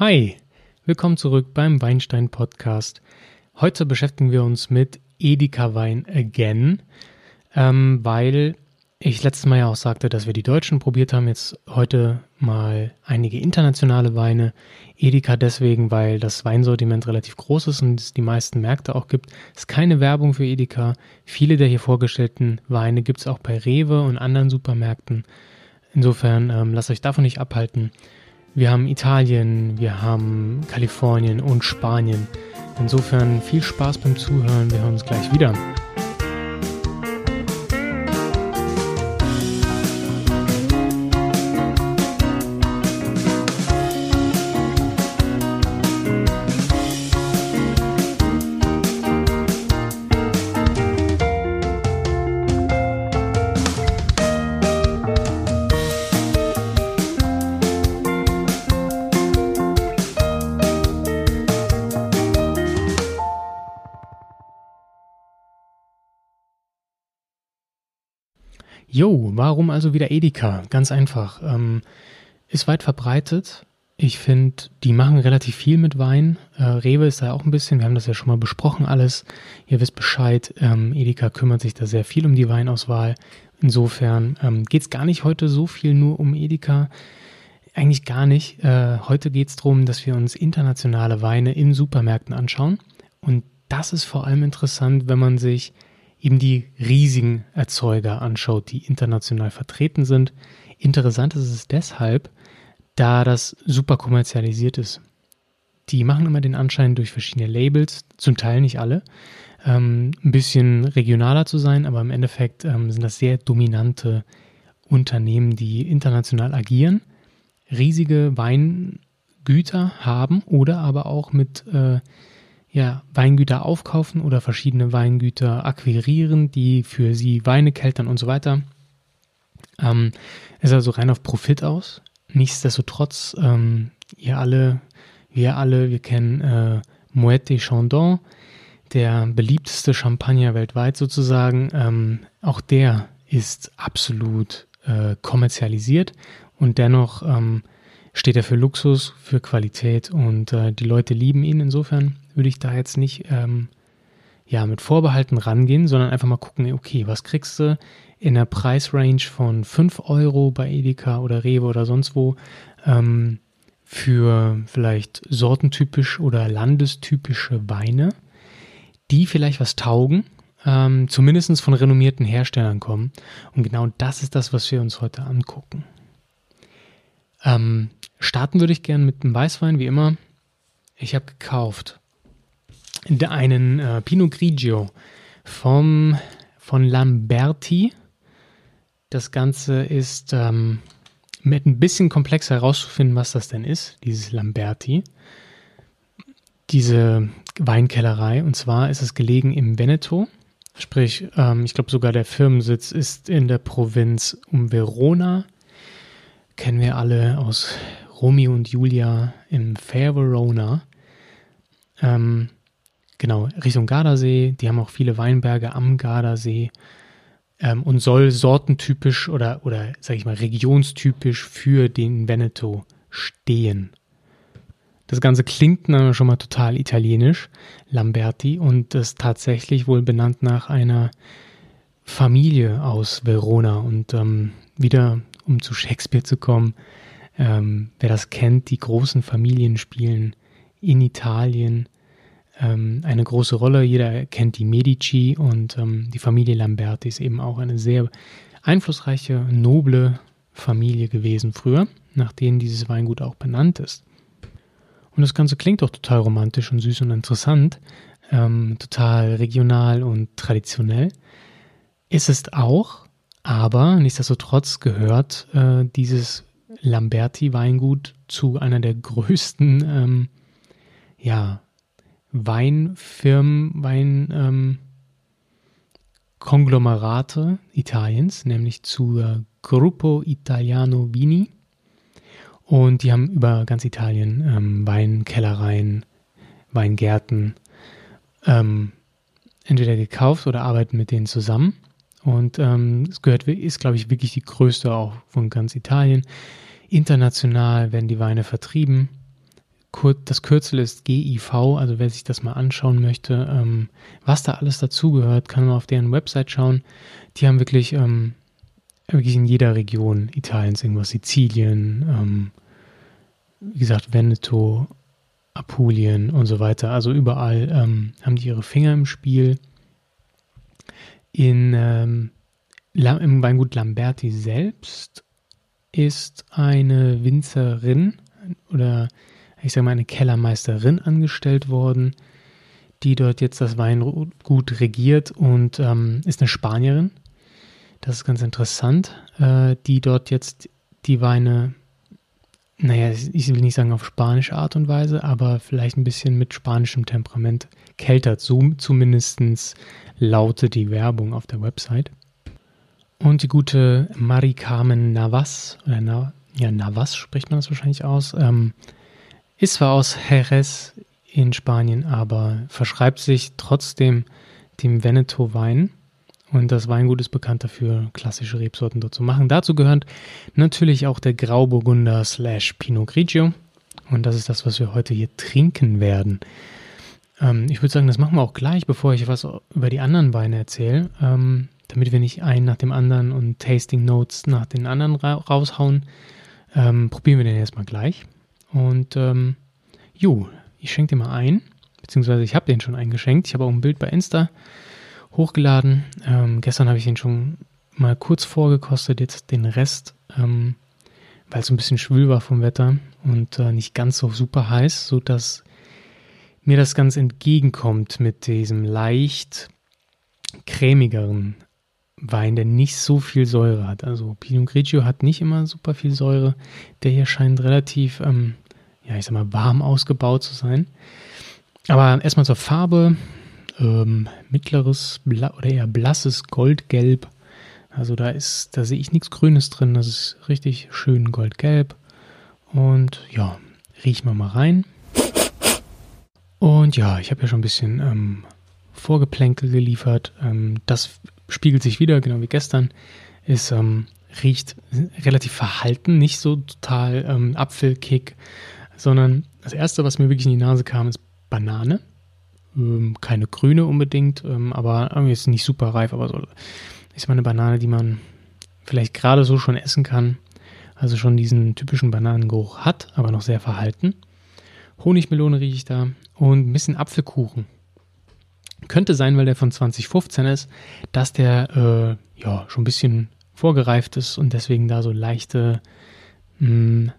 Hi, willkommen zurück beim Weinstein Podcast. Heute beschäftigen wir uns mit Edeka Wein again, ähm, weil ich letztes Mal ja auch sagte, dass wir die Deutschen probiert haben. Jetzt heute mal einige internationale Weine. Edeka deswegen, weil das Weinsortiment relativ groß ist und es die meisten Märkte auch gibt. Es ist keine Werbung für Edeka. Viele der hier vorgestellten Weine gibt es auch bei Rewe und anderen Supermärkten. Insofern ähm, lasst euch davon nicht abhalten. Wir haben Italien, wir haben Kalifornien und Spanien. Insofern viel Spaß beim Zuhören. Wir hören uns gleich wieder. Jo, warum also wieder Edeka? Ganz einfach. Ähm, ist weit verbreitet. Ich finde, die machen relativ viel mit Wein. Äh, Rewe ist da auch ein bisschen, wir haben das ja schon mal besprochen alles. Ihr wisst Bescheid, ähm, Edeka kümmert sich da sehr viel um die Weinauswahl. Insofern ähm, geht es gar nicht heute so viel nur um Edeka. Eigentlich gar nicht. Äh, heute geht es darum, dass wir uns internationale Weine in Supermärkten anschauen. Und das ist vor allem interessant, wenn man sich eben die riesigen Erzeuger anschaut, die international vertreten sind. Interessant ist es deshalb, da das super kommerzialisiert ist. Die machen immer den Anschein durch verschiedene Labels, zum Teil nicht alle, ähm, ein bisschen regionaler zu sein, aber im Endeffekt ähm, sind das sehr dominante Unternehmen, die international agieren, riesige Weingüter haben oder aber auch mit äh, ja, Weingüter aufkaufen oder verschiedene Weingüter akquirieren, die für sie Weine keltern und so weiter. Ähm, ist also rein auf Profit aus. Nichtsdestotrotz, ähm, ihr alle, wir alle, wir kennen äh, Moet de Chandon, der beliebteste Champagner weltweit sozusagen. Ähm, auch der ist absolut äh, kommerzialisiert und dennoch ähm, steht er für Luxus, für Qualität und äh, die Leute lieben ihn insofern würde ich da jetzt nicht ähm, ja, mit Vorbehalten rangehen, sondern einfach mal gucken, okay, was kriegst du in der Preisrange von 5 Euro bei Edeka oder Rewe oder sonst wo ähm, für vielleicht sortentypisch oder landestypische Weine, die vielleicht was taugen, ähm, zumindest von renommierten Herstellern kommen. Und genau das ist das, was wir uns heute angucken. Ähm, starten würde ich gerne mit einem Weißwein, wie immer. Ich habe gekauft einen äh, Pinot Grigio vom, von Lamberti. Das Ganze ist ähm, mit ein bisschen komplexer herauszufinden, was das denn ist, dieses Lamberti. Diese Weinkellerei. Und zwar ist es gelegen im Veneto. Sprich, ähm, ich glaube sogar der Firmensitz ist in der Provinz um Verona. Kennen wir alle aus Romeo und Julia im Fair Verona. Ähm, genau, Richtung Gardasee. Die haben auch viele Weinberge am Gardasee ähm, und soll sortentypisch oder, oder sage ich mal, regionstypisch für den Veneto stehen. Das Ganze klingt schon mal total italienisch, Lamberti, und ist tatsächlich wohl benannt nach einer Familie aus Verona. Und ähm, wieder, um zu Shakespeare zu kommen, ähm, wer das kennt, die großen Familien spielen in Italien ähm, eine große Rolle. Jeder kennt die Medici und ähm, die Familie Lamberti ist eben auch eine sehr einflussreiche, noble Familie gewesen früher, nach denen dieses Weingut auch benannt ist. Und das Ganze klingt auch total romantisch und süß und interessant, ähm, total regional und traditionell. Ist es auch, aber nichtsdestotrotz gehört äh, dieses Lamberti-Weingut zu einer der größten ähm, ja, Weinfirmen, Weinkonglomerate ähm, Italiens, nämlich zu Gruppo Italiano Vini. Und die haben über ganz Italien ähm, Weinkellereien, Weingärten ähm, entweder gekauft oder arbeiten mit denen zusammen. Und ähm, es gehört, ist, glaube ich, wirklich die größte auch von ganz Italien. International werden die Weine vertrieben das Kürzel ist GIV, also wer sich das mal anschauen möchte, ähm, was da alles dazugehört, kann man auf deren Website schauen. Die haben wirklich, ähm, wirklich in jeder Region Italiens irgendwas, Sizilien, ähm, wie gesagt, Veneto, Apulien und so weiter. Also überall ähm, haben die ihre Finger im Spiel. In, ähm, Im Weingut Lamberti selbst ist eine Winzerin oder ich sage mal eine Kellermeisterin angestellt worden, die dort jetzt das Weingut regiert und ähm, ist eine Spanierin. Das ist ganz interessant, äh, die dort jetzt die Weine naja, ich will nicht sagen auf spanische Art und Weise, aber vielleicht ein bisschen mit spanischem Temperament kältert. So zumindest lautet die Werbung auf der Website. Und die gute Mari Carmen Navas, oder Na, ja, Navas spricht man das wahrscheinlich aus, ähm, ist zwar aus Jerez in Spanien, aber verschreibt sich trotzdem dem Veneto-Wein. Und das Weingut ist bekannt dafür, klassische Rebsorten dort zu machen. Dazu gehört natürlich auch der Grauburgunder slash Pinot Grigio. Und das ist das, was wir heute hier trinken werden. Ähm, ich würde sagen, das machen wir auch gleich, bevor ich was über die anderen Weine erzähle, ähm, damit wir nicht einen nach dem anderen und Tasting Notes nach den anderen ra raushauen. Ähm, probieren wir den erstmal gleich. Und ähm, jo, ich schenke den mal ein, beziehungsweise ich habe den schon eingeschenkt. Ich habe auch ein Bild bei Insta hochgeladen. Ähm, gestern habe ich ihn schon mal kurz vorgekostet, jetzt den Rest, ähm, weil es ein bisschen schwül war vom Wetter und äh, nicht ganz so super heiß, sodass mir das ganz entgegenkommt mit diesem leicht cremigeren Wein, der nicht so viel Säure hat. Also Pinot Grigio hat nicht immer super viel Säure. Der hier scheint relativ, ähm, ja, ich sag mal, warm ausgebaut zu sein. Aber erstmal zur Farbe ähm, mittleres oder eher blasses Goldgelb. Also da ist, da sehe ich nichts Grünes drin. Das ist richtig schön goldgelb. Und ja, riechen wir mal rein. Und ja, ich habe ja schon ein bisschen ähm, Vorgeplänkel geliefert. Ähm, das spiegelt sich wieder, genau wie gestern. Es ähm, riecht relativ verhalten, nicht so total ähm, Apfelkick, sondern das erste, was mir wirklich in die Nase kam, ist Banane. Ähm, keine grüne unbedingt, ähm, aber irgendwie ist nicht super reif, aber so ist mal eine Banane, die man vielleicht gerade so schon essen kann. Also schon diesen typischen Bananengeruch hat, aber noch sehr verhalten. Honigmelone rieche ich da und ein bisschen Apfelkuchen. Könnte sein, weil der von 2015 ist, dass der äh, ja schon ein bisschen vorgereift ist und deswegen da so leichte mh, hm,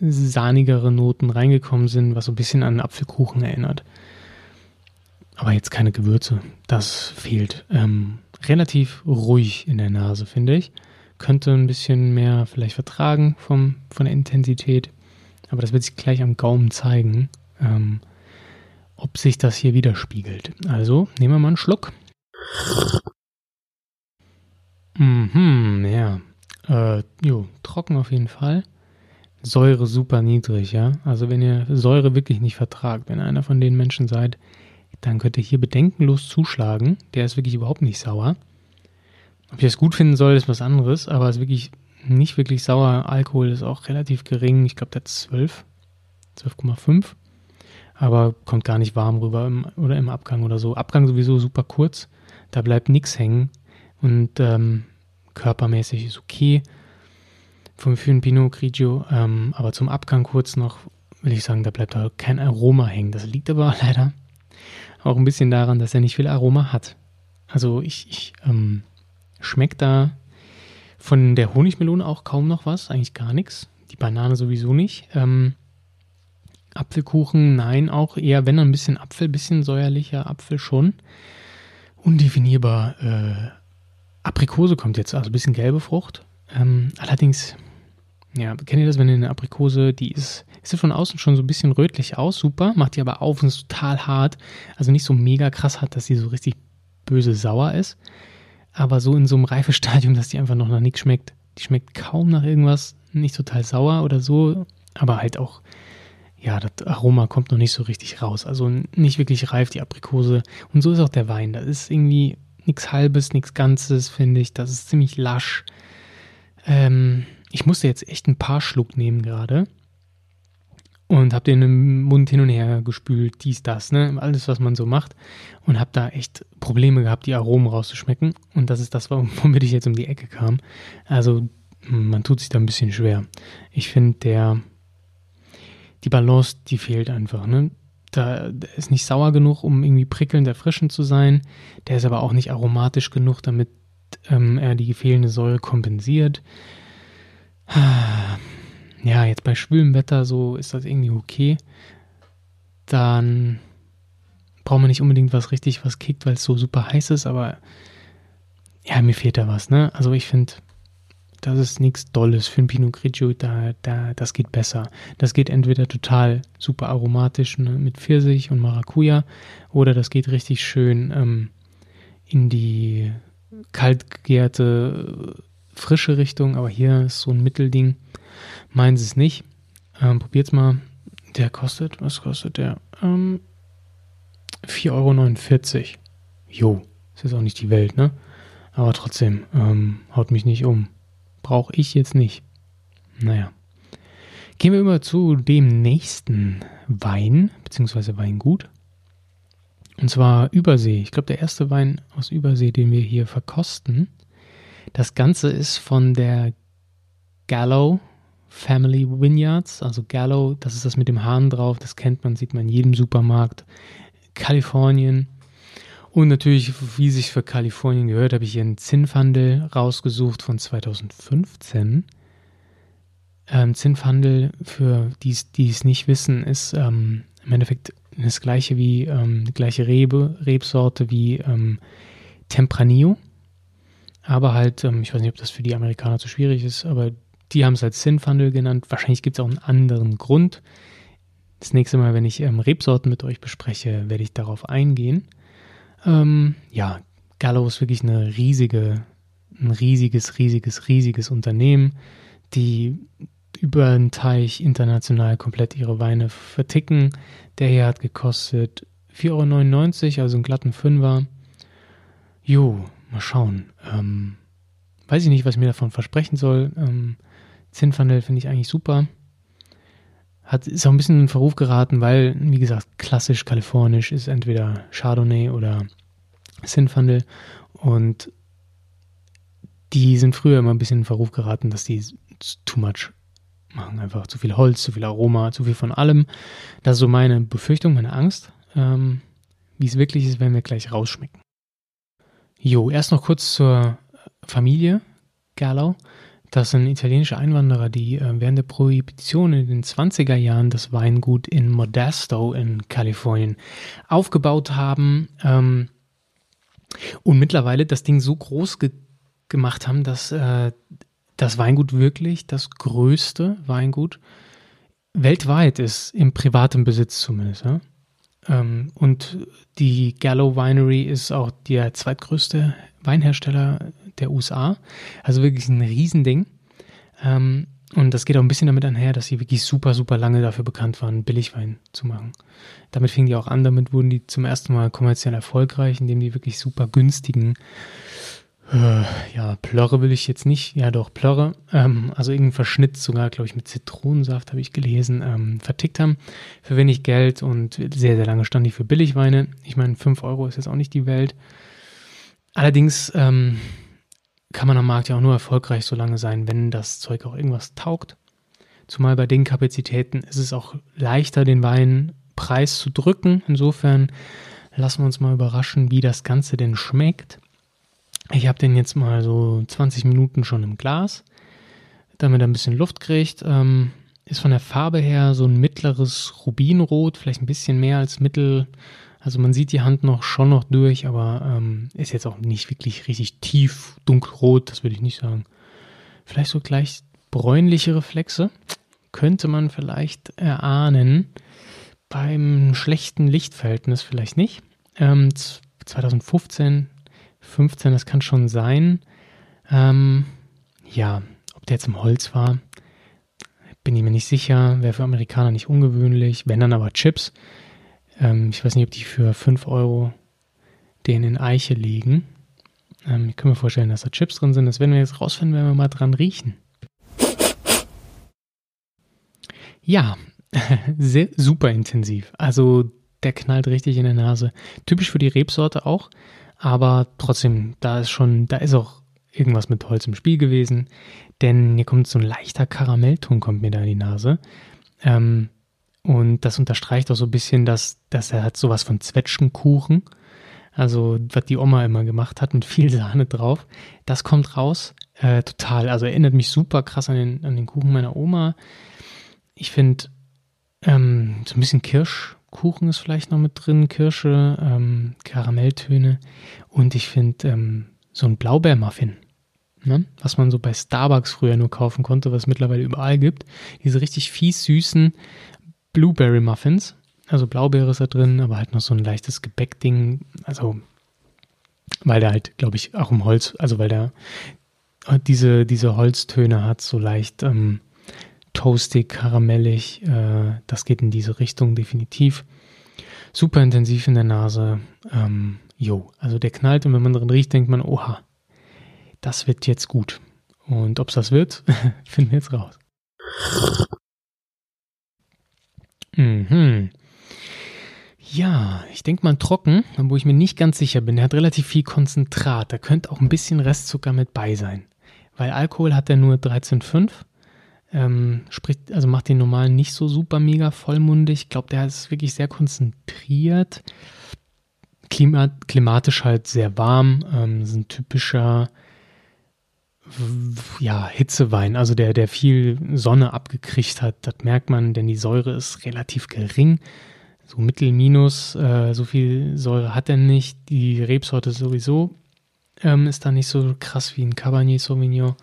sahnigere Noten reingekommen sind, was so ein bisschen an Apfelkuchen erinnert aber jetzt keine Gewürze. Das fehlt. Ähm, relativ ruhig in der Nase, finde ich. Könnte ein bisschen mehr vielleicht vertragen vom, von der Intensität. Aber das wird sich gleich am Gaumen zeigen, ähm, ob sich das hier widerspiegelt. Also nehmen wir mal einen Schluck. Mhm, ja. Äh, jo, trocken auf jeden Fall. Säure super niedrig, ja. Also wenn ihr Säure wirklich nicht vertragt, wenn ihr einer von den Menschen seid, dann könnt ihr hier bedenkenlos zuschlagen. Der ist wirklich überhaupt nicht sauer. Ob ich das gut finden soll, ist was anderes, aber es ist wirklich nicht wirklich sauer. Alkohol ist auch relativ gering. Ich glaube, der hat 12, 12,5. Aber kommt gar nicht warm rüber im, oder im Abgang oder so. Abgang sowieso super kurz. Da bleibt nichts hängen. Und ähm, körpermäßig ist okay. Vom für ein Pinot Grigio. Ähm, aber zum Abgang kurz noch will ich sagen, da bleibt da kein Aroma hängen. Das liegt aber leider auch ein bisschen daran, dass er nicht viel Aroma hat. Also ich, ich ähm, schmecke da von der Honigmelone auch kaum noch was, eigentlich gar nichts. Die Banane sowieso nicht. Ähm, Apfelkuchen, nein, auch eher, wenn ein bisschen Apfel, bisschen säuerlicher Apfel schon. Undefinierbar. Äh, Aprikose kommt jetzt, also ein bisschen gelbe Frucht. Ähm, allerdings, ja, kennt ihr das, wenn ihr eine Aprikose, die ist Sieht von außen schon so ein bisschen rötlich aus, super, macht die aber auf und ist total hart. Also nicht so mega krass hart, dass sie so richtig böse sauer ist. Aber so in so einem Reifestadium, dass die einfach noch nach nichts schmeckt. Die schmeckt kaum nach irgendwas, nicht total sauer oder so, aber halt auch, ja, das Aroma kommt noch nicht so richtig raus. Also nicht wirklich reif, die Aprikose. Und so ist auch der Wein. Das ist irgendwie nichts Halbes, nichts Ganzes, finde ich. Das ist ziemlich lasch. Ähm, ich musste jetzt echt ein paar Schluck nehmen gerade und habe den im Mund hin und her gespült, dies, das, ne, alles, was man so macht und habe da echt Probleme gehabt, die Aromen rauszuschmecken und das ist das, womit ich jetzt um die Ecke kam. Also man tut sich da ein bisschen schwer. Ich finde, der die Balance, die fehlt einfach, ne? Da der ist nicht sauer genug, um irgendwie prickelnd erfrischend zu sein. Der ist aber auch nicht aromatisch genug, damit ähm, er die fehlende Säure kompensiert. Ja, jetzt bei schwülem Wetter so ist das irgendwie okay. Dann braucht man nicht unbedingt was richtig, was kickt, weil es so super heiß ist, aber ja, mir fehlt da was, ne? Also ich finde, das ist nichts Dolles für ein Pinot Grigio, da, da, das geht besser. Das geht entweder total super aromatisch ne, mit Pfirsich und Maracuja oder das geht richtig schön ähm, in die kaltgegärte, frische Richtung, aber hier ist so ein Mittelding. Meinen Sie es nicht? Ähm, probiert's mal. Der kostet, was kostet der? Ähm, 4,49 Euro. Jo, ist jetzt auch nicht die Welt, ne? Aber trotzdem, ähm, haut mich nicht um. Brauche ich jetzt nicht. Naja. Gehen wir über zu dem nächsten Wein, beziehungsweise Weingut. Und zwar Übersee. Ich glaube, der erste Wein aus Übersee, den wir hier verkosten. Das Ganze ist von der Gallo Family Vineyards, also Gallo, das ist das mit dem Hahn drauf, das kennt man, sieht man in jedem Supermarkt. Kalifornien. Und natürlich, wie sich für Kalifornien gehört, habe ich hier einen Zinnfandel rausgesucht von 2015. Ähm, Zinnfandel, für die es nicht wissen, ist ähm, im Endeffekt das gleiche wie ähm, die gleiche Rebe, Rebsorte wie ähm, Tempranillo. Aber halt, ähm, ich weiß nicht, ob das für die Amerikaner zu schwierig ist, aber die haben es als Zinfandel genannt. Wahrscheinlich gibt es auch einen anderen Grund. Das nächste Mal, wenn ich ähm, Rebsorten mit euch bespreche, werde ich darauf eingehen. Ähm, ja, Gallo ist wirklich eine riesige, ein riesiges, riesiges, riesiges Unternehmen, die über den Teich international komplett ihre Weine verticken. Der hier hat gekostet 4,99 Euro, also einen glatten Fünfer. Jo, mal schauen. Ähm, weiß ich nicht, was ich mir davon versprechen soll. Ähm, Zinfandel finde ich eigentlich super. Hat, ist auch ein bisschen in Verruf geraten, weil, wie gesagt, klassisch kalifornisch ist entweder Chardonnay oder Zinfandel. Und die sind früher immer ein bisschen in Verruf geraten, dass die too much machen. Einfach zu viel Holz, zu viel Aroma, zu viel von allem. Das ist so meine Befürchtung, meine Angst. Ähm, wie es wirklich ist, werden wir gleich rausschmecken. Jo, erst noch kurz zur Familie Gallo. Das sind italienische Einwanderer, die äh, während der Prohibition in den 20er Jahren das Weingut in Modesto in Kalifornien aufgebaut haben ähm, und mittlerweile das Ding so groß ge gemacht haben, dass äh, das Weingut wirklich das größte Weingut weltweit ist, im privaten Besitz zumindest. Ja? Ähm, und die Gallo Winery ist auch der zweitgrößte Weinhersteller der USA. Also wirklich ein Riesending. Ähm, und das geht auch ein bisschen damit einher, dass sie wirklich super, super lange dafür bekannt waren, Billigwein zu machen. Damit fingen die auch an, damit wurden die zum ersten Mal kommerziell erfolgreich, indem die wirklich super günstigen, äh, ja, Plörre will ich jetzt nicht, ja doch, Plörre, ähm, also irgendeinen Verschnitt sogar, glaube ich, mit Zitronensaft, habe ich gelesen, ähm, vertickt haben für wenig Geld und sehr, sehr lange stand die für Billigweine. Ich meine, 5 Euro ist jetzt auch nicht die Welt. Allerdings ähm, kann man am Markt ja auch nur erfolgreich so lange sein, wenn das Zeug auch irgendwas taugt. Zumal bei den Kapazitäten ist es auch leichter, den Weinpreis zu drücken. Insofern lassen wir uns mal überraschen, wie das Ganze denn schmeckt. Ich habe den jetzt mal so 20 Minuten schon im Glas, damit er ein bisschen Luft kriegt. Ähm, ist von der Farbe her so ein mittleres Rubinrot, vielleicht ein bisschen mehr als mittel also man sieht die Hand noch schon noch durch, aber ähm, ist jetzt auch nicht wirklich richtig tief dunkelrot, das würde ich nicht sagen. Vielleicht so gleich bräunliche Reflexe könnte man vielleicht erahnen. Beim schlechten Lichtverhältnis vielleicht nicht. Ähm, 2015, 15, das kann schon sein. Ähm, ja, ob der jetzt im Holz war, bin ich mir nicht sicher. Wäre für Amerikaner nicht ungewöhnlich. Wenn dann aber Chips. Ähm, ich weiß nicht, ob die für 5 Euro den in Eiche legen. Ähm, ich kann mir vorstellen, dass da Chips drin sind. Das werden wir jetzt rausfinden, wenn wir mal dran riechen. Ja, sehr, super intensiv. Also der knallt richtig in der Nase. Typisch für die Rebsorte auch, aber trotzdem, da ist schon, da ist auch irgendwas mit Holz im Spiel gewesen, denn hier kommt so ein leichter Karamellton kommt mir da in die Nase. Ähm, und das unterstreicht auch so ein bisschen, dass, dass er hat sowas von Zwetschgenkuchen. Also, was die Oma immer gemacht hat, mit viel Sahne drauf. Das kommt raus. Äh, total. Also erinnert mich super krass an den, an den Kuchen meiner Oma. Ich finde, ähm, so ein bisschen Kirschkuchen ist vielleicht noch mit drin, Kirsche, ähm, Karamelltöne. Und ich finde ähm, so ein Blaubeermuffin, ne? was man so bei Starbucks früher nur kaufen konnte, was es mittlerweile überall gibt. Diese richtig fies süßen Blueberry Muffins. Also Blaubeere ist da drin, aber halt noch so ein leichtes Gebäckding. Also, weil der halt, glaube ich, auch im Holz, also weil der diese, diese Holztöne hat, so leicht ähm, toastig, karamellig. Äh, das geht in diese Richtung definitiv. Super intensiv in der Nase. Ähm, jo, also der knallt und wenn man drin riecht, denkt man, oha, das wird jetzt gut. Und ob es das wird, finden wir jetzt raus. Mhm. Ja, ich denke mal trocken, wo ich mir nicht ganz sicher bin. Der hat relativ viel Konzentrat. Da könnte auch ein bisschen Restzucker mit bei sein. Weil Alkohol hat er nur 13,5. Ähm, spricht, also macht den normalen nicht so super mega vollmundig. Ich glaube, der ist wirklich sehr konzentriert. Klima, klimatisch halt sehr warm. Ähm, ist ein typischer ja, Hitzewein, also der, der viel Sonne abgekriegt hat, das merkt man, denn die Säure ist relativ gering. So Mittel minus, äh, so viel Säure hat er nicht. Die Rebsorte sowieso ähm, ist da nicht so krass wie ein Cabernet Sauvignon.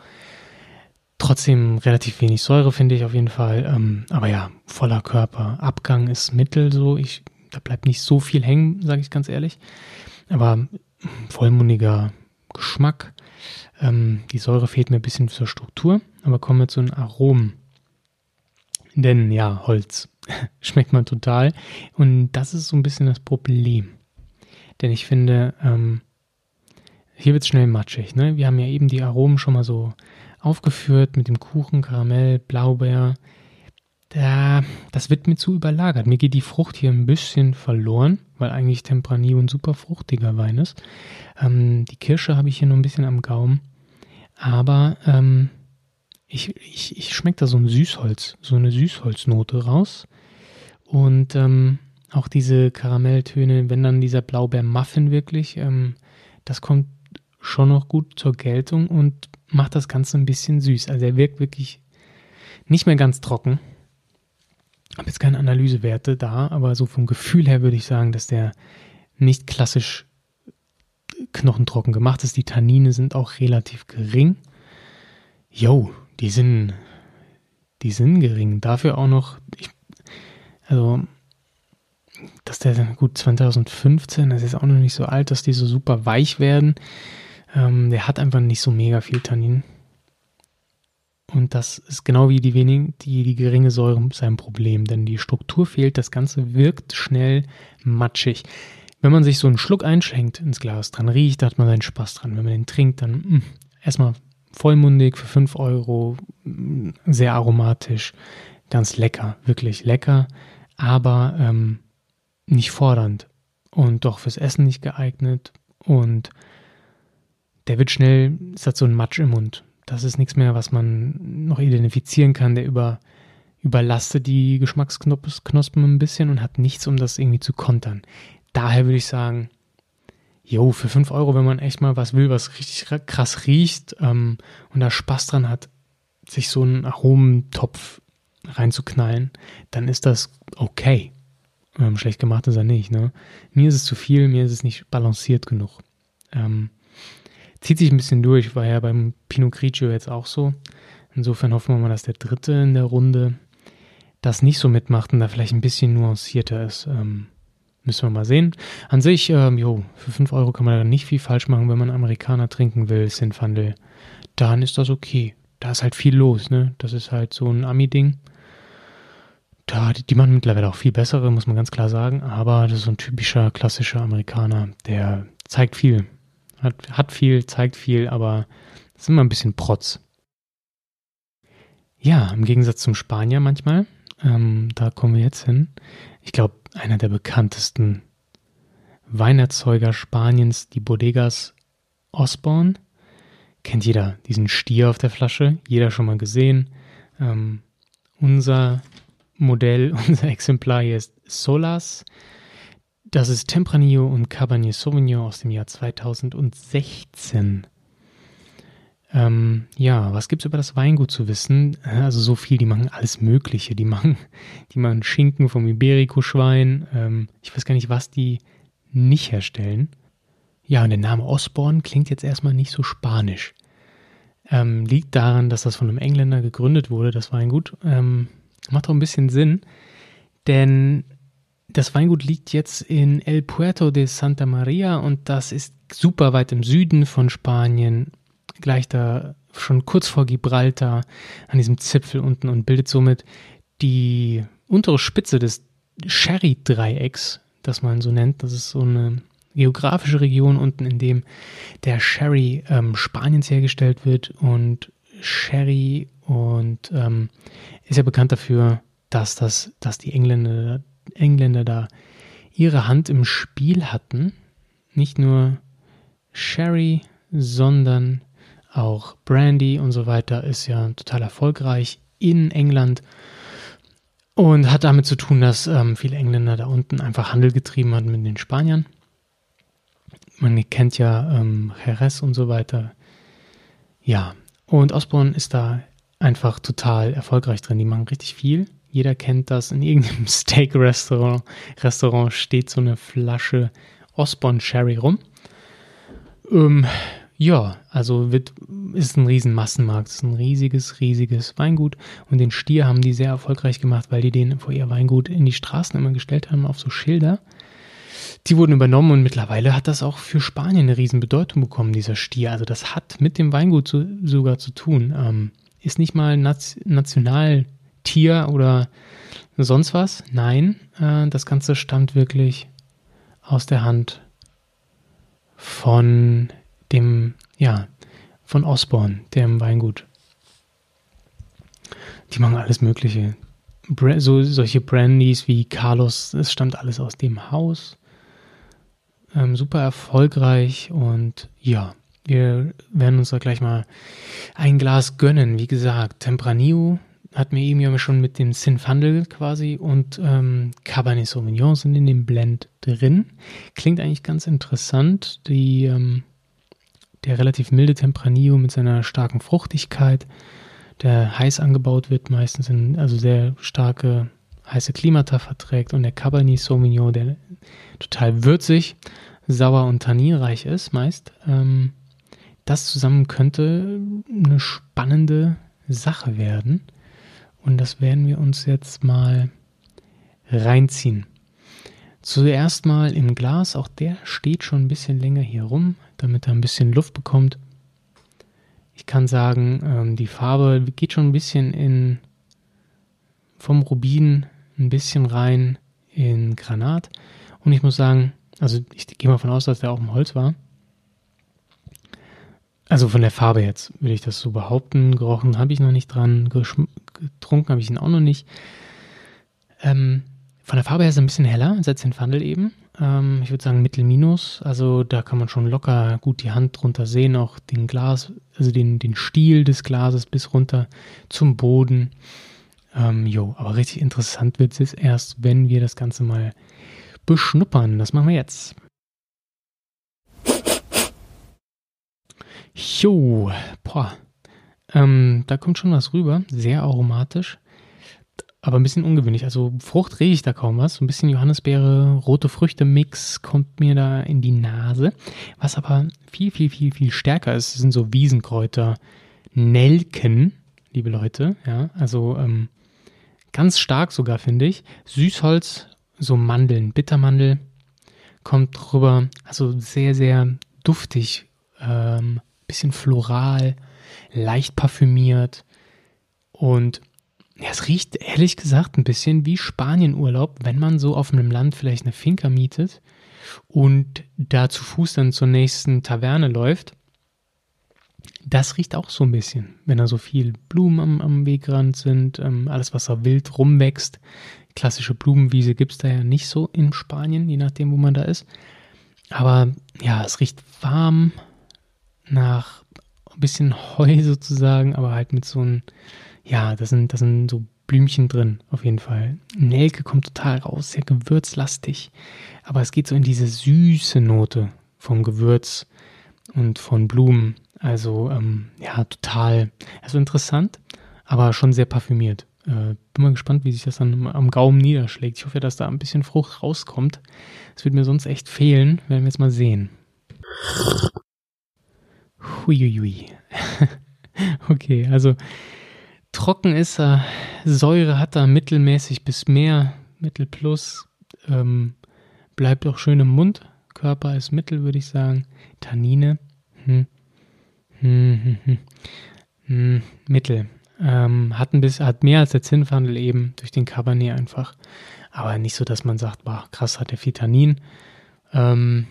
Trotzdem relativ wenig Säure, finde ich auf jeden Fall. Ähm, aber ja, voller Körper. Abgang ist mittel so. Ich, da bleibt nicht so viel hängen, sage ich ganz ehrlich. Aber vollmundiger Geschmack. Ähm, die Säure fehlt mir ein bisschen zur Struktur, aber kommen wir zu den Aromen. Denn ja, Holz schmeckt man total. Und das ist so ein bisschen das Problem. Denn ich finde, ähm, hier wird es schnell matschig. Ne? Wir haben ja eben die Aromen schon mal so aufgeführt mit dem Kuchen, Karamell, Blaubeer. Da, das wird mir zu überlagert. Mir geht die Frucht hier ein bisschen verloren, weil eigentlich Tempranillo ein super fruchtiger Wein ist. Ähm, die Kirsche habe ich hier noch ein bisschen am Gaumen. Aber ähm, ich, ich, ich schmecke da so ein Süßholz, so eine Süßholznote raus. Und ähm, auch diese Karamelltöne, wenn dann dieser Blaubeer-Muffin wirklich, ähm, das kommt schon noch gut zur Geltung und macht das Ganze ein bisschen süß. Also er wirkt wirklich nicht mehr ganz trocken. Habe jetzt keine Analysewerte da, aber so vom Gefühl her würde ich sagen, dass der nicht klassisch knochentrocken gemacht ist. Die Tannine sind auch relativ gering. Jo, die sind, die sind gering. Dafür auch noch, ich, also, dass der gut 2015, das ist auch noch nicht so alt, dass die so super weich werden. Ähm, der hat einfach nicht so mega viel Tannin. Und das ist genau wie die, wenig, die, die geringe Säure sein Problem, denn die Struktur fehlt, das Ganze wirkt schnell matschig. Wenn man sich so einen Schluck einschenkt ins Glas, dran riecht, da hat man seinen Spaß dran. Wenn man den trinkt, dann mh, mm, erstmal vollmundig für 5 Euro, mm, sehr aromatisch, ganz lecker, wirklich lecker, aber ähm, nicht fordernd und doch fürs Essen nicht geeignet und der wird schnell, es hat so ein Matsch im Mund. Das ist nichts mehr, was man noch identifizieren kann. Der über, überlastet die Geschmacksknospen ein bisschen und hat nichts, um das irgendwie zu kontern. Daher würde ich sagen, jo, für 5 Euro, wenn man echt mal was will, was richtig krass riecht ähm, und da Spaß dran hat, sich so einen Aromentopf reinzuknallen, dann ist das okay. Ähm, schlecht gemacht ist er nicht. Ne? Mir ist es zu viel, mir ist es nicht balanciert genug. Ähm, zieht sich ein bisschen durch, war ja beim Pinot Grigio jetzt auch so. Insofern hoffen wir mal, dass der Dritte in der Runde das nicht so mitmacht und da vielleicht ein bisschen nuancierter ist. Ähm, müssen wir mal sehen. An sich, ähm, jo, für 5 Euro kann man da nicht viel falsch machen, wenn man Amerikaner trinken will, Sinfandel. Dann ist das okay. Da ist halt viel los, ne? Das ist halt so ein Ami-Ding. Da, die, die machen mittlerweile auch viel bessere, muss man ganz klar sagen. Aber das ist so ein typischer, klassischer Amerikaner, der zeigt viel. Hat, hat viel, zeigt viel, aber ist immer ein bisschen Protz. Ja, im Gegensatz zum Spanier manchmal Ähm, da kommen wir jetzt hin. Ich glaube, einer der bekanntesten Weinerzeuger Spaniens, die Bodegas Osborne. Kennt jeder diesen Stier auf der Flasche, jeder schon mal gesehen. Ähm, unser Modell, unser Exemplar hier ist Solas. Das ist Tempranillo und Cabernet Sauvignon aus dem Jahr 2016. Ähm, ja, was gibt es über das Weingut zu wissen? Also so viel, die machen alles Mögliche. Die machen, die machen Schinken vom Iberico-Schwein. Ähm, ich weiß gar nicht, was die nicht herstellen. Ja, und der Name Osborne klingt jetzt erstmal nicht so spanisch. Ähm, liegt daran, dass das von einem Engländer gegründet wurde, das Weingut. Ähm, macht auch ein bisschen Sinn, denn das Weingut liegt jetzt in El Puerto de Santa Maria und das ist super weit im Süden von Spanien, gleich da schon kurz vor Gibraltar an diesem Zipfel unten und bildet somit die untere Spitze des Sherry-Dreiecks, das man so nennt. Das ist so eine geografische Region unten, in dem der Sherry ähm, Spaniens hergestellt wird und Sherry und ähm, ist ja bekannt dafür, dass das, dass die Engländer, Engländer da ihre Hand im Spiel hatten. Nicht nur Sherry, sondern auch Brandy und so weiter ist ja total erfolgreich in England und hat damit zu tun, dass ähm, viele Engländer da unten einfach Handel getrieben haben mit den Spaniern man kennt ja ähm, Jerez und so weiter. Ja, und Osborne ist da einfach total erfolgreich drin. Die machen richtig viel. Jeder kennt das. In irgendeinem Steak-Restaurant Restaurant steht so eine Flasche Osborne Sherry rum. Ähm, ja, also wird, ist ein riesen Massenmarkt. ist ein riesiges, riesiges Weingut. Und den Stier haben die sehr erfolgreich gemacht, weil die den vor ihr Weingut in die Straßen immer gestellt haben auf so Schilder. Die wurden übernommen und mittlerweile hat das auch für Spanien eine Riesenbedeutung bekommen, dieser Stier. Also das hat mit dem Weingut zu, sogar zu tun. Ähm, ist nicht mal Naz Nationaltier oder sonst was. Nein, äh, das Ganze stammt wirklich aus der Hand von dem, ja, von Osborne, dem Weingut. Die machen alles Mögliche. So, solche Brandys wie Carlos, es stammt alles aus dem Haus ähm, super erfolgreich und ja, wir werden uns da gleich mal ein Glas gönnen. Wie gesagt, Tempranillo hat mir eben ja schon mit dem Sinfandel quasi und ähm, Cabernet Sauvignon sind in dem Blend drin. Klingt eigentlich ganz interessant. Die, ähm, der relativ milde Tempranillo mit seiner starken Fruchtigkeit, der heiß angebaut wird, meistens in also sehr starke heiße Klimata verträgt und der Cabernet Sauvignon, der total würzig, sauer und tanninreich ist meist. Ähm, das zusammen könnte eine spannende Sache werden. Und das werden wir uns jetzt mal reinziehen. Zuerst mal im Glas, auch der steht schon ein bisschen länger hier rum, damit er ein bisschen Luft bekommt. Ich kann sagen, ähm, die Farbe geht schon ein bisschen in vom Rubin ein bisschen rein in Granat. Und ich muss sagen, also ich gehe mal von aus, dass der auch im Holz war. Also von der Farbe jetzt würde ich das so behaupten. Gerochen habe ich noch nicht dran, getrunken habe ich ihn auch noch nicht. Ähm, von der Farbe her ist er ein bisschen heller als den Fandel eben. Ähm, ich würde sagen Mittel-Minus. Also da kann man schon locker gut die Hand drunter sehen, auch den Glas, also den, den Stiel des Glases bis runter zum Boden. Ähm, jo, aber richtig interessant wird es erst, wenn wir das Ganze mal beschnuppern. Das machen wir jetzt. Jo, boah. Ähm, da kommt schon was rüber. Sehr aromatisch. Aber ein bisschen ungewöhnlich. Also Frucht rieche ich da kaum was. So ein bisschen Johannisbeere, rote Früchte-Mix kommt mir da in die Nase. Was aber viel, viel, viel, viel stärker ist, sind so Wiesenkräuter, Nelken, liebe Leute. Ja, also ähm, ganz stark sogar, finde ich. Süßholz, so Mandeln, Bittermandel kommt drüber. Also sehr, sehr duftig, ähm, bisschen floral, leicht parfümiert und ja, es riecht ehrlich gesagt ein bisschen wie Spanienurlaub, wenn man so auf einem Land vielleicht eine Finca mietet und da zu Fuß dann zur nächsten Taverne läuft das riecht auch so ein bisschen, wenn da so viel Blumen am, am Wegrand sind, ähm, alles, was da wild rumwächst. Klassische Blumenwiese gibt es da ja nicht so in Spanien, je nachdem, wo man da ist. Aber ja, es riecht warm nach ein bisschen Heu sozusagen, aber halt mit so einem, ja, das sind, das sind so Blümchen drin, auf jeden Fall. Nelke kommt total raus, sehr gewürzlastig. Aber es geht so in diese süße Note vom Gewürz und von Blumen. Also ähm, ja, total, also interessant, aber schon sehr parfümiert. Äh, bin mal gespannt, wie sich das dann am Gaumen niederschlägt. Ich hoffe, dass da ein bisschen Frucht rauskommt. Das wird mir sonst echt fehlen. Werden wir jetzt mal sehen. Huiuiui. okay, also trocken ist er, Säure hat er mittelmäßig bis mehr, Mittel plus, ähm, bleibt auch schön im Mund. Körper ist Mittel, würde ich sagen. Tannine, hm. Hm, hm, hm. hm Mittel. Ähm, hat, ein bisschen, hat mehr als der Zinnfandel eben durch den Cabernet einfach. Aber nicht so, dass man sagt, boah, krass, hat der viel Tannin. Ähm,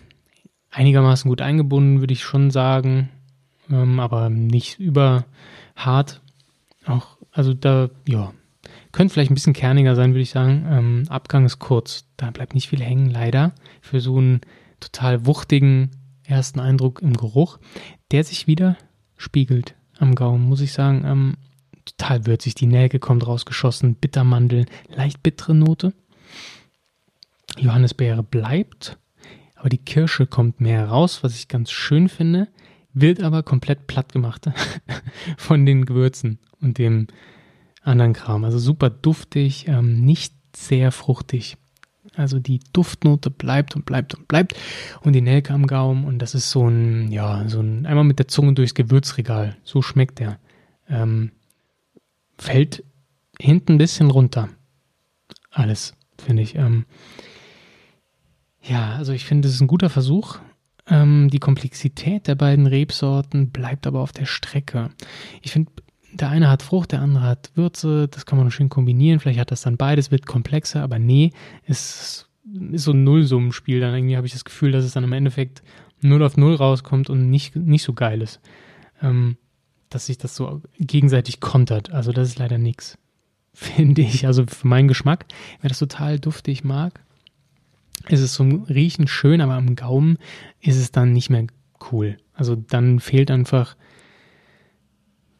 einigermaßen gut eingebunden, würde ich schon sagen. Ähm, aber nicht über hart. Auch, also da, ja, könnte vielleicht ein bisschen kerniger sein, würde ich sagen. Ähm, Abgang ist kurz. Da bleibt nicht viel hängen, leider. Für so einen total wuchtigen ersten Eindruck im Geruch, der sich wieder spiegelt am Gaumen, muss ich sagen. Ähm, total würzig. Die Nelke kommt rausgeschossen, Bittermandel, leicht bittere Note. Johannisbeere bleibt, aber die Kirsche kommt mehr raus, was ich ganz schön finde, wird aber komplett platt gemacht von den Gewürzen und dem anderen Kram. Also super duftig, ähm, nicht sehr fruchtig. Also die Duftnote bleibt und bleibt und bleibt und die Nelke am Gaumen und das ist so ein, ja, so ein, einmal mit der Zunge durchs Gewürzregal. So schmeckt der. Ähm, fällt hinten ein bisschen runter. Alles, finde ich. Ähm, ja, also ich finde, es ist ein guter Versuch. Ähm, die Komplexität der beiden Rebsorten bleibt aber auf der Strecke. Ich finde, der eine hat Frucht, der andere hat Würze, das kann man schön kombinieren. Vielleicht hat das dann beides, wird komplexer, aber nee, es ist so ein Nullsummenspiel. Dann irgendwie habe ich das Gefühl, dass es dann im Endeffekt 0 auf 0 rauskommt und nicht, nicht so geil ist. Ähm, dass sich das so gegenseitig kontert. Also das ist leider nichts, finde ich. Also für meinen Geschmack, wer das total duftig mag, ist es zum Riechen schön, aber am Gaumen ist es dann nicht mehr cool. Also dann fehlt einfach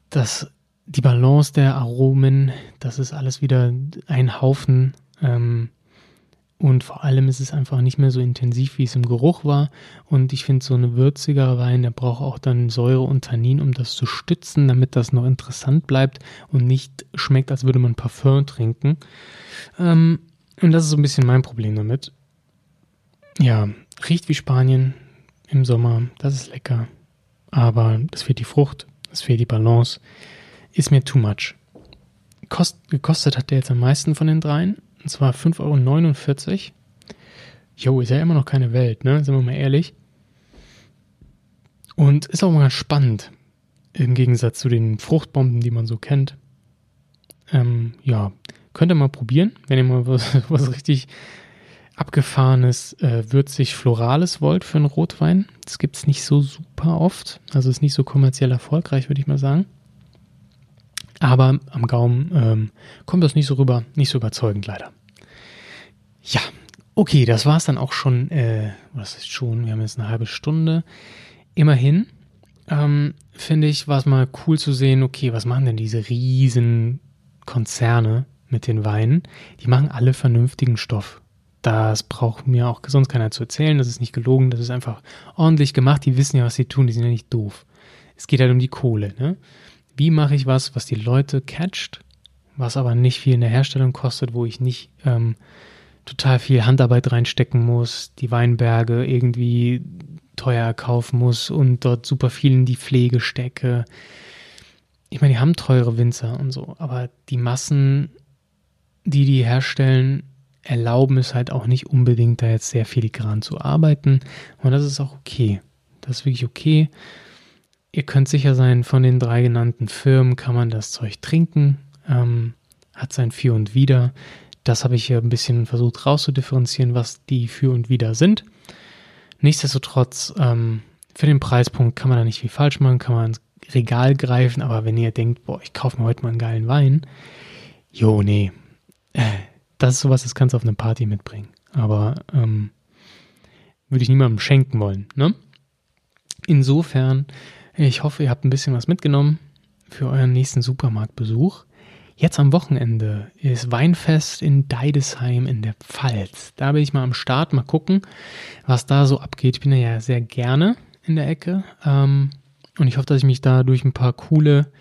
das die Balance der Aromen, das ist alles wieder ein Haufen. Ähm, und vor allem ist es einfach nicht mehr so intensiv, wie es im Geruch war. Und ich finde, so ein würziger Wein, der braucht auch dann Säure und Tannin, um das zu stützen, damit das noch interessant bleibt und nicht schmeckt, als würde man Parfum trinken. Ähm, und das ist so ein bisschen mein Problem damit. Ja, riecht wie Spanien im Sommer, das ist lecker. Aber es fehlt die Frucht, es fehlt die Balance ist mir too much. Kost, gekostet hat der jetzt am meisten von den dreien. Und zwar 5,49 Euro. Jo, ist ja immer noch keine Welt, ne? Sind wir mal ehrlich. Und ist auch mal spannend. Im Gegensatz zu den Fruchtbomben, die man so kennt. Ähm, ja, könnt ihr mal probieren, wenn ihr mal was, was richtig abgefahrenes, äh, würzig Florales wollt für einen Rotwein. Das gibt es nicht so super oft. Also ist nicht so kommerziell erfolgreich, würde ich mal sagen. Aber am Gaumen ähm, kommt das nicht so rüber, nicht so überzeugend leider. Ja, okay, das war es dann auch schon, äh, was ist schon, wir haben jetzt eine halbe Stunde. Immerhin ähm, finde ich, war es mal cool zu sehen, okay, was machen denn diese riesen Konzerne mit den Weinen? Die machen alle vernünftigen Stoff. Das braucht mir auch sonst keiner zu erzählen. Das ist nicht gelogen, das ist einfach ordentlich gemacht. Die wissen ja, was sie tun, die sind ja nicht doof. Es geht halt um die Kohle, ne? wie mache ich was, was die Leute catcht, was aber nicht viel in der Herstellung kostet, wo ich nicht ähm, total viel Handarbeit reinstecken muss, die Weinberge irgendwie teuer kaufen muss und dort super viel in die Pflege stecke. Ich meine, die haben teure Winzer und so, aber die Massen, die die herstellen, erlauben es halt auch nicht unbedingt, da jetzt sehr filigran zu arbeiten. Und das ist auch okay. Das ist wirklich okay. Ihr könnt sicher sein, von den drei genannten Firmen kann man das Zeug trinken, ähm, hat sein Für und Wider. Das habe ich hier ein bisschen versucht rauszudifferenzieren, was die Für und Wider sind. Nichtsdestotrotz, ähm, für den Preispunkt kann man da nicht viel falsch machen, kann man Regal greifen, aber wenn ihr denkt, boah, ich kaufe mir heute mal einen geilen Wein, jo, nee, das ist sowas, das kannst du auf eine Party mitbringen. Aber ähm, würde ich niemandem schenken wollen. Ne? Insofern, ich hoffe, ihr habt ein bisschen was mitgenommen für euren nächsten Supermarktbesuch. Jetzt am Wochenende ist Weinfest in Deidesheim in der Pfalz. Da bin ich mal am Start, mal gucken, was da so abgeht. Ich bin ja sehr gerne in der Ecke ähm, und ich hoffe, dass ich mich da durch ein paar coole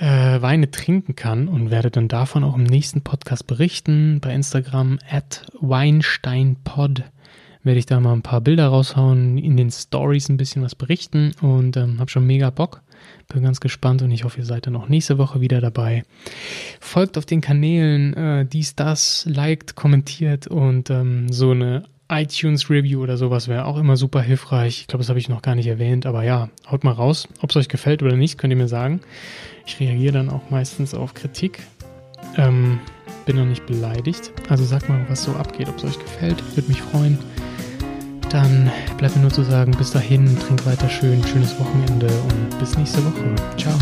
äh, Weine trinken kann und werde dann davon auch im nächsten Podcast berichten. Bei Instagram at WeinsteinPod werde ich da mal ein paar Bilder raushauen, in den Stories ein bisschen was berichten und ähm, habe schon mega Bock. Bin ganz gespannt und ich hoffe, ihr seid dann auch nächste Woche wieder dabei. Folgt auf den Kanälen, äh, dies, das, liked, kommentiert und ähm, so eine iTunes-Review oder sowas wäre auch immer super hilfreich. Ich glaube, das habe ich noch gar nicht erwähnt, aber ja, haut mal raus. Ob es euch gefällt oder nicht, könnt ihr mir sagen. Ich reagiere dann auch meistens auf Kritik. Ähm, bin noch nicht beleidigt. Also sagt mal, was so abgeht, ob es euch gefällt. Würde mich freuen. Dann bleibt mir nur zu sagen, bis dahin, trinkt weiter schön, schönes Wochenende und bis nächste Woche. Ciao.